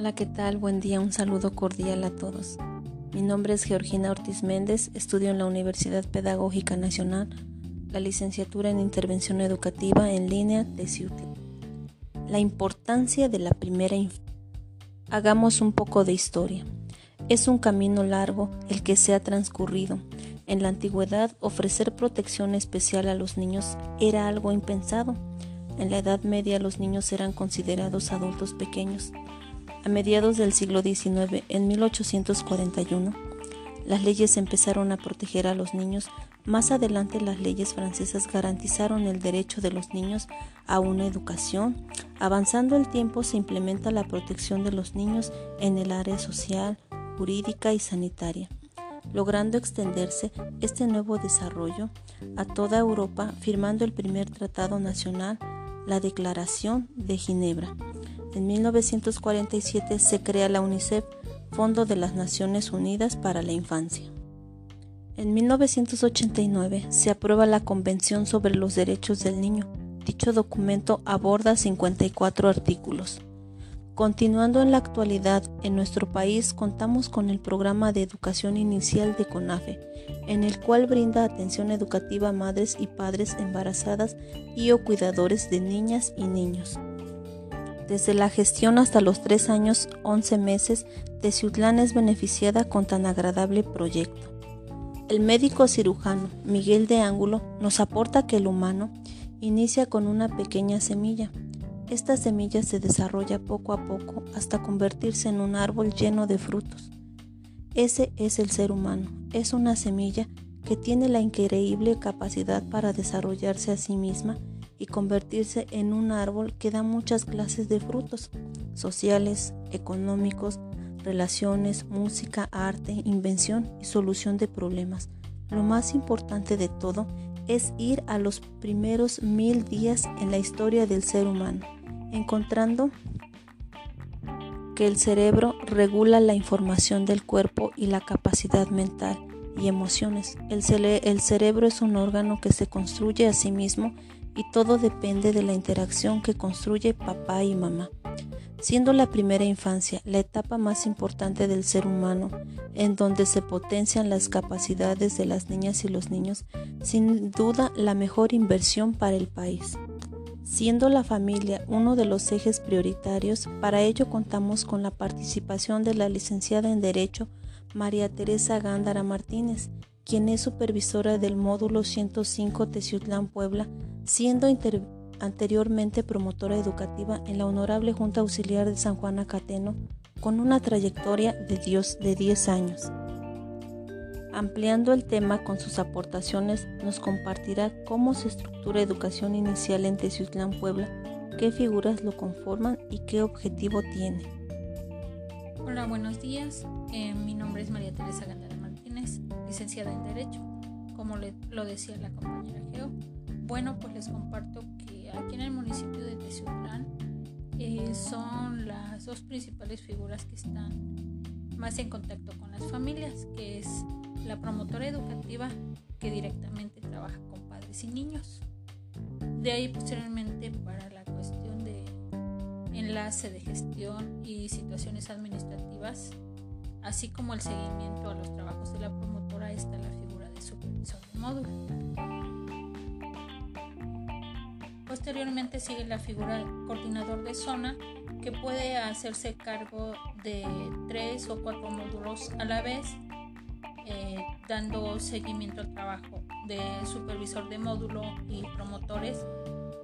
Hola, ¿qué tal? Buen día, un saludo cordial a todos. Mi nombre es Georgina Ortiz Méndez, estudio en la Universidad Pedagógica Nacional, la licenciatura en Intervención Educativa en línea de CIUTE. La importancia de la primera infancia. Hagamos un poco de historia. Es un camino largo el que se ha transcurrido. En la antigüedad, ofrecer protección especial a los niños era algo impensado. En la Edad Media los niños eran considerados adultos pequeños. A mediados del siglo XIX, en 1841, las leyes empezaron a proteger a los niños. Más adelante las leyes francesas garantizaron el derecho de los niños a una educación. Avanzando el tiempo se implementa la protección de los niños en el área social, jurídica y sanitaria, logrando extenderse este nuevo desarrollo a toda Europa firmando el primer tratado nacional, la Declaración de Ginebra. En 1947 se crea la UNICEF, Fondo de las Naciones Unidas para la Infancia. En 1989 se aprueba la Convención sobre los Derechos del Niño. Dicho documento aborda 54 artículos. Continuando en la actualidad, en nuestro país contamos con el programa de educación inicial de CONAFE, en el cual brinda atención educativa a madres y padres embarazadas y o cuidadores de niñas y niños. Desde la gestión hasta los tres años 11 meses, Teciutlán es beneficiada con tan agradable proyecto. El médico cirujano Miguel de Ángulo nos aporta que el humano inicia con una pequeña semilla. Esta semilla se desarrolla poco a poco hasta convertirse en un árbol lleno de frutos. Ese es el ser humano, es una semilla que tiene la increíble capacidad para desarrollarse a sí misma y convertirse en un árbol que da muchas clases de frutos sociales, económicos, relaciones, música, arte, invención y solución de problemas. Lo más importante de todo es ir a los primeros mil días en la historia del ser humano, encontrando que el cerebro regula la información del cuerpo y la capacidad mental y emociones. El, el cerebro es un órgano que se construye a sí mismo y todo depende de la interacción que construye papá y mamá. Siendo la primera infancia la etapa más importante del ser humano, en donde se potencian las capacidades de las niñas y los niños, sin duda la mejor inversión para el país. Siendo la familia uno de los ejes prioritarios, para ello contamos con la participación de la licenciada en Derecho María Teresa Gándara Martínez, quien es supervisora del módulo 105 Teciutlán Puebla siendo anteriormente promotora educativa en la Honorable Junta Auxiliar de San Juan Acateno, con una trayectoria de, Dios de 10 años. Ampliando el tema con sus aportaciones, nos compartirá cómo se estructura educación inicial en Teciutlán, Puebla, qué figuras lo conforman y qué objetivo tiene. Hola, buenos días. Eh, mi nombre es María Teresa Gandara Martínez, licenciada en Derecho, como lo decía la compañera Geo bueno, pues les comparto que aquí en el municipio de Teciutlán eh, son las dos principales figuras que están más en contacto con las familias, que es la promotora educativa que directamente trabaja con padres y niños. De ahí posteriormente para la cuestión de enlace de gestión y situaciones administrativas, así como el seguimiento a los trabajos de la promotora está la figura de supervisor de módulo. Posteriormente sigue la figura de coordinador de zona que puede hacerse cargo de tres o cuatro módulos a la vez, eh, dando seguimiento al trabajo de supervisor de módulo y promotores,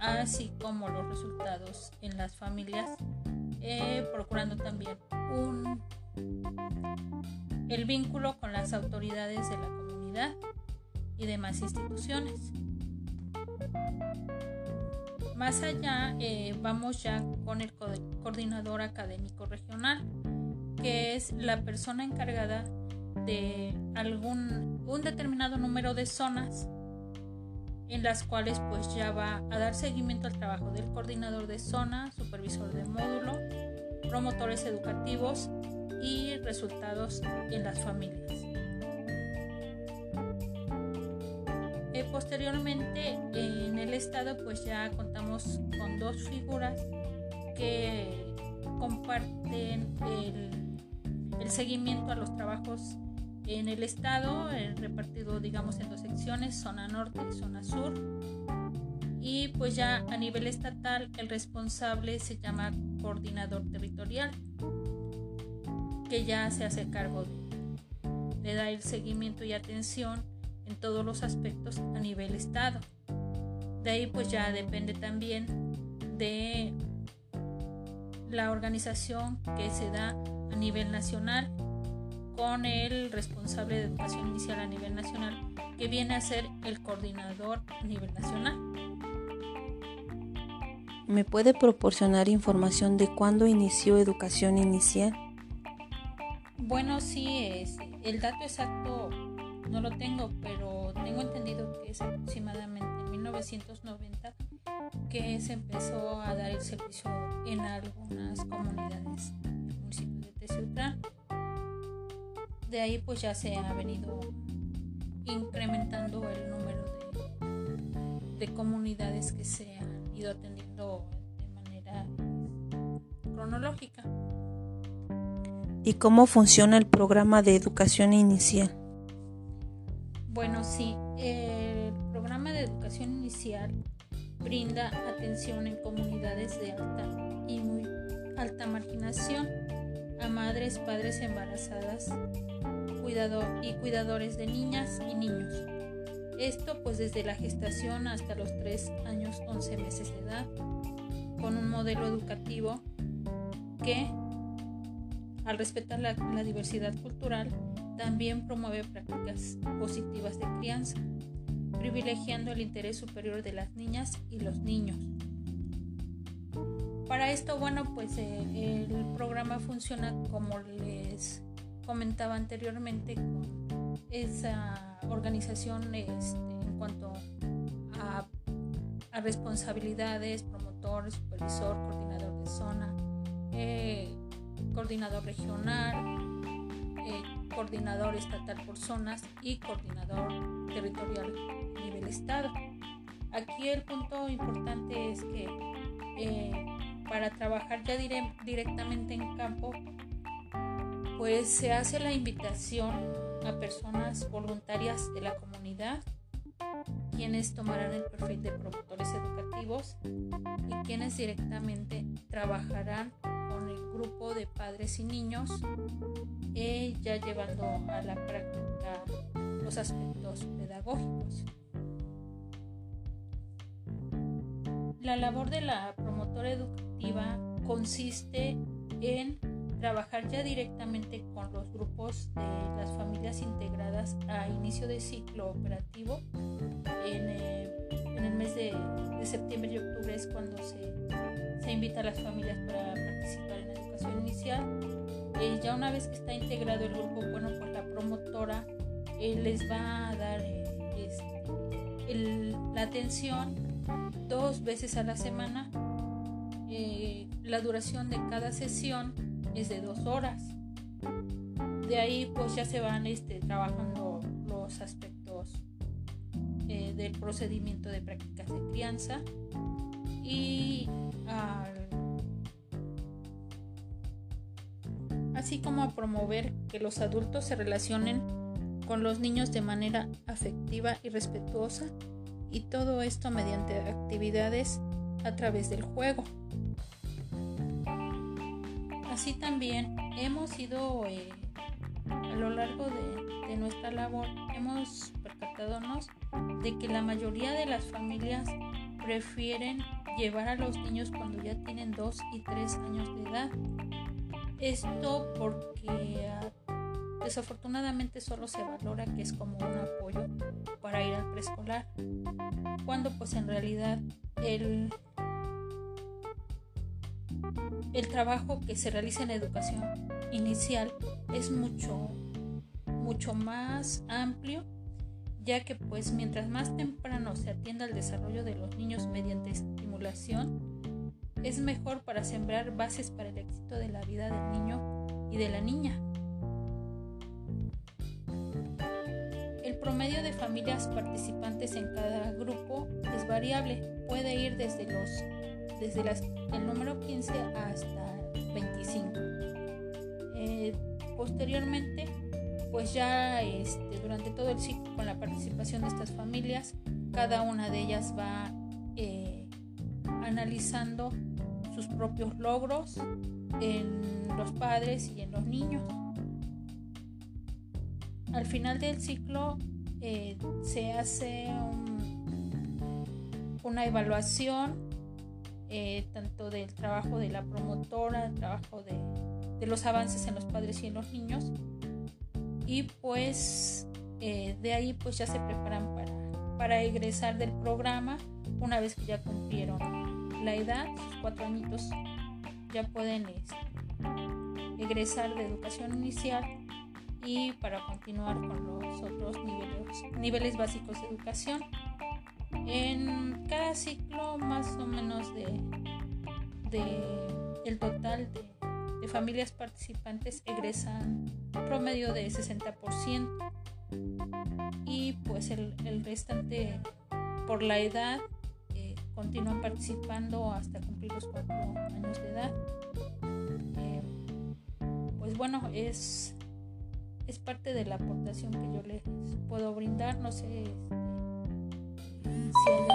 así como los resultados en las familias, eh, procurando también el vínculo con las autoridades de la comunidad y demás instituciones. Más allá, eh, vamos ya con el coordinador académico regional, que es la persona encargada de algún un determinado número de zonas en las cuales pues ya va a dar seguimiento al trabajo del coordinador de zona, supervisor de módulo, promotores educativos y resultados en las familias. Posteriormente en el estado pues ya contamos con dos figuras que comparten el, el seguimiento a los trabajos en el estado, eh, repartido digamos en dos secciones, zona norte y zona sur. Y pues ya a nivel estatal el responsable se llama coordinador territorial, que ya se hace cargo de, de dar el seguimiento y atención en todos los aspectos a nivel estado. De ahí pues ya depende también de la organización que se da a nivel nacional con el responsable de educación inicial a nivel nacional, que viene a ser el coordinador a nivel nacional. ¿Me puede proporcionar información de cuándo inició educación inicial? Bueno, sí, es, el dato exacto no lo tengo, pero tengo entendido que es aproximadamente en 1990 que se empezó a dar el servicio en algunas comunidades del municipio de Teciutlán de ahí pues ya se ha venido incrementando el número de, comunidades que se han ido atendiendo de manera cronológica. ¿Y cómo funciona el programa de educación inicial? Bueno, sí, el programa de educación inicial brinda atención en comunidades de alta y muy alta marginación a madres, padres embarazadas y cuidadores de niñas y niños. Esto pues desde la gestación hasta los 3 años 11 meses de edad, con un modelo educativo que al respetar la diversidad cultural también promueve prácticas positivas de crianza, privilegiando el interés superior de las niñas y los niños. Para esto, bueno, pues eh, el programa funciona como les comentaba anteriormente con esa organización este, en cuanto a, responsabilidades, promotor, supervisor, coordinador de zona, eh, coordinador regional, eh, coordinador estatal por zonas y coordinador territorial nivel estado. Aquí el punto importante es que para trabajar ya directamente en campo, pues se hace la invitación a personas voluntarias de la comunidad, quienes tomarán el perfil de promotores educativos y quienes directamente trabajarán grupo de padres y niños, eh, ya llevando a la práctica los aspectos pedagógicos. La labor de la promotora educativa consiste en trabajar ya directamente con los grupos de las familias integradas a inicio de ciclo operativo. En, eh, el mes de, septiembre y octubre es cuando se, invita a las familias para participar en la educación inicial. Eh, ya una vez que está integrado el grupo, bueno, pues la promotora eh, les va a dar este, la atención dos veces a la semana. la duración de cada sesión es de dos horas. De ahí pues ya se van este, trabajando del procedimiento de prácticas de crianza y así como a promover que los adultos se relacionen con los niños de manera afectiva y respetuosa y todo esto mediante actividades a través del juego. Así también hemos ido eh, a lo largo de, nuestra labor, hemos de que la mayoría de las familias prefieren llevar a los niños cuando ya tienen 2 y 3 años de edad. Esto porque ah, desafortunadamente solo se valora que es como un apoyo para ir al preescolar, cuando pues en realidad el el trabajo que se realiza en educación inicial es mucho, mucho más amplio, ya que pues mientras más temprano se atienda al desarrollo de los niños mediante estimulación, es mejor para sembrar bases para el éxito de la vida del niño y de la niña. El promedio de familias participantes en cada grupo es variable, puede ir desde los desde el número 15 hasta Eh, posteriormente, pues ya este, durante todo el ciclo, con la participación de estas familias, cada una de ellas va eh, analizando sus propios logros en los padres y en los niños. Al final del ciclo eh, se hace una evaluación eh, tanto del trabajo de la promotora, el trabajo de, de, los avances en los padres y en los niños. Y pues eh, de ahí pues ya se preparan para, para egresar del programa una vez que ya cumplieron la edad, sus cuatro añitos ya pueden este, egresar de educación inicial y para continuar con los otros niveles, niveles básicos de educación. En cada ciclo más o menos de, el total de, familias participantes egresan promedio de 60% y pues el, restante por la edad eh, continúan participando hasta cumplir los cuatro años de edad. Eh, pues bueno, es es parte de la aportación que yo les puedo brindar. No sé este, si hay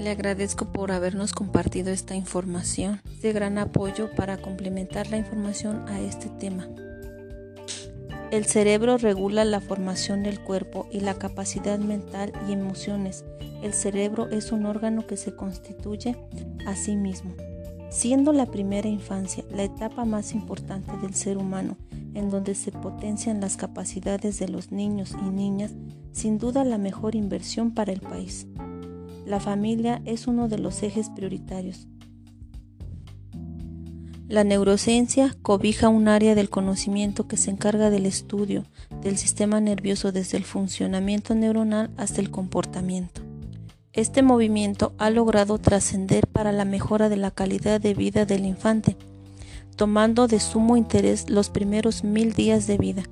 Le agradezco por habernos compartido esta información. De gran apoyo para complementar la información a este tema. El cerebro regula la formación del cuerpo y la capacidad mental y emociones. El cerebro es un órgano que se constituye a sí mismo siendo la primera infancia la etapa más importante del ser humano, en donde se potencian las capacidades de los niños y niñas, sin duda la mejor inversión para el país. La familia es uno de los ejes prioritarios. La neurociencia cobija un área del conocimiento que se encarga del estudio del sistema nervioso desde el funcionamiento neuronal hasta el comportamiento. Este movimiento ha logrado trascender para la mejora de la calidad de vida del infante, tomando de sumo interés los primeros mil días de vida,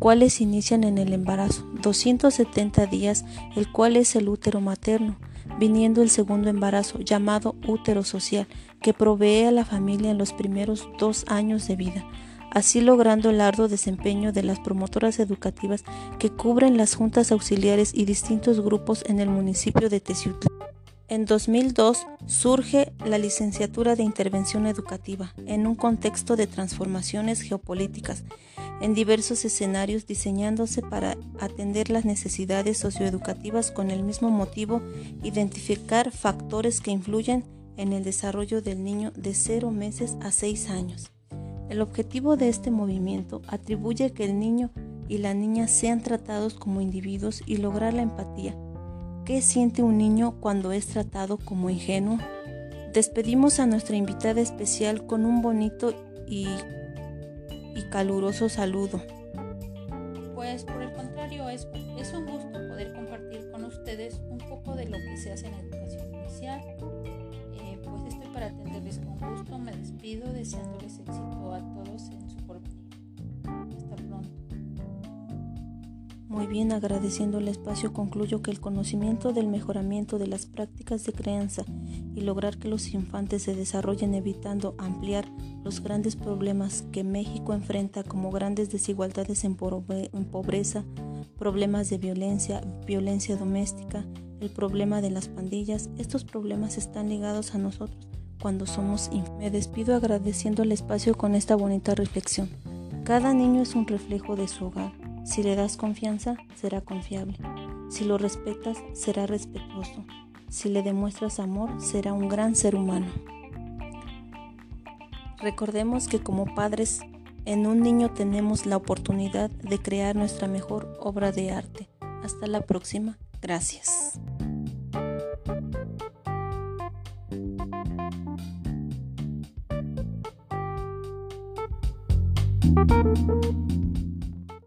cuales inician en el embarazo, 270 días, el cual es el útero materno, viniendo el segundo embarazo, llamado útero social, que provee a la familia en los primeros dos años de vida así logrando el arduo desempeño de las promotoras educativas que cubren las juntas auxiliares y distintos grupos en el municipio de Teciutlán. En 2002 surge la licenciatura de Intervención Educativa en un contexto de transformaciones geopolíticas en diversos escenarios diseñándose para atender las necesidades socioeducativas con el mismo motivo, identificar factores que influyen en el desarrollo del niño de 0 meses a 6 años. El objetivo de este movimiento atribuye que el niño y la niña sean tratados como individuos y lograr la empatía. ¿Qué siente un niño cuando es tratado como ingenuo? Despedimos a nuestra invitada especial con un bonito y, y caluroso saludo. Pues por el contrario, es, es un gusto poder compartir con ustedes un poco de lo que se hace en educación inicial para atenderles con gusto. Me despido deseándoles éxito Muy bien, agradeciendo el espacio, concluyo que el conocimiento del mejoramiento de las prácticas de crianza y lograr que los infantes se desarrollen evitando ampliar los grandes problemas que México enfrenta como grandes desigualdades en pobreza, problemas de violencia, violencia doméstica, el problema de las pandillas, estos problemas están ligados a nosotros cuando somos Me despido agradeciendo el espacio con esta bonita reflexión. Cada niño es un reflejo de su hogar. Si le das confianza, será confiable. Si lo respetas, será respetuoso. Si le demuestras amor, será un gran ser humano. Recordemos que como padres, en un niño tenemos la oportunidad de crear nuestra mejor obra de arte. Hasta la próxima. Gracias.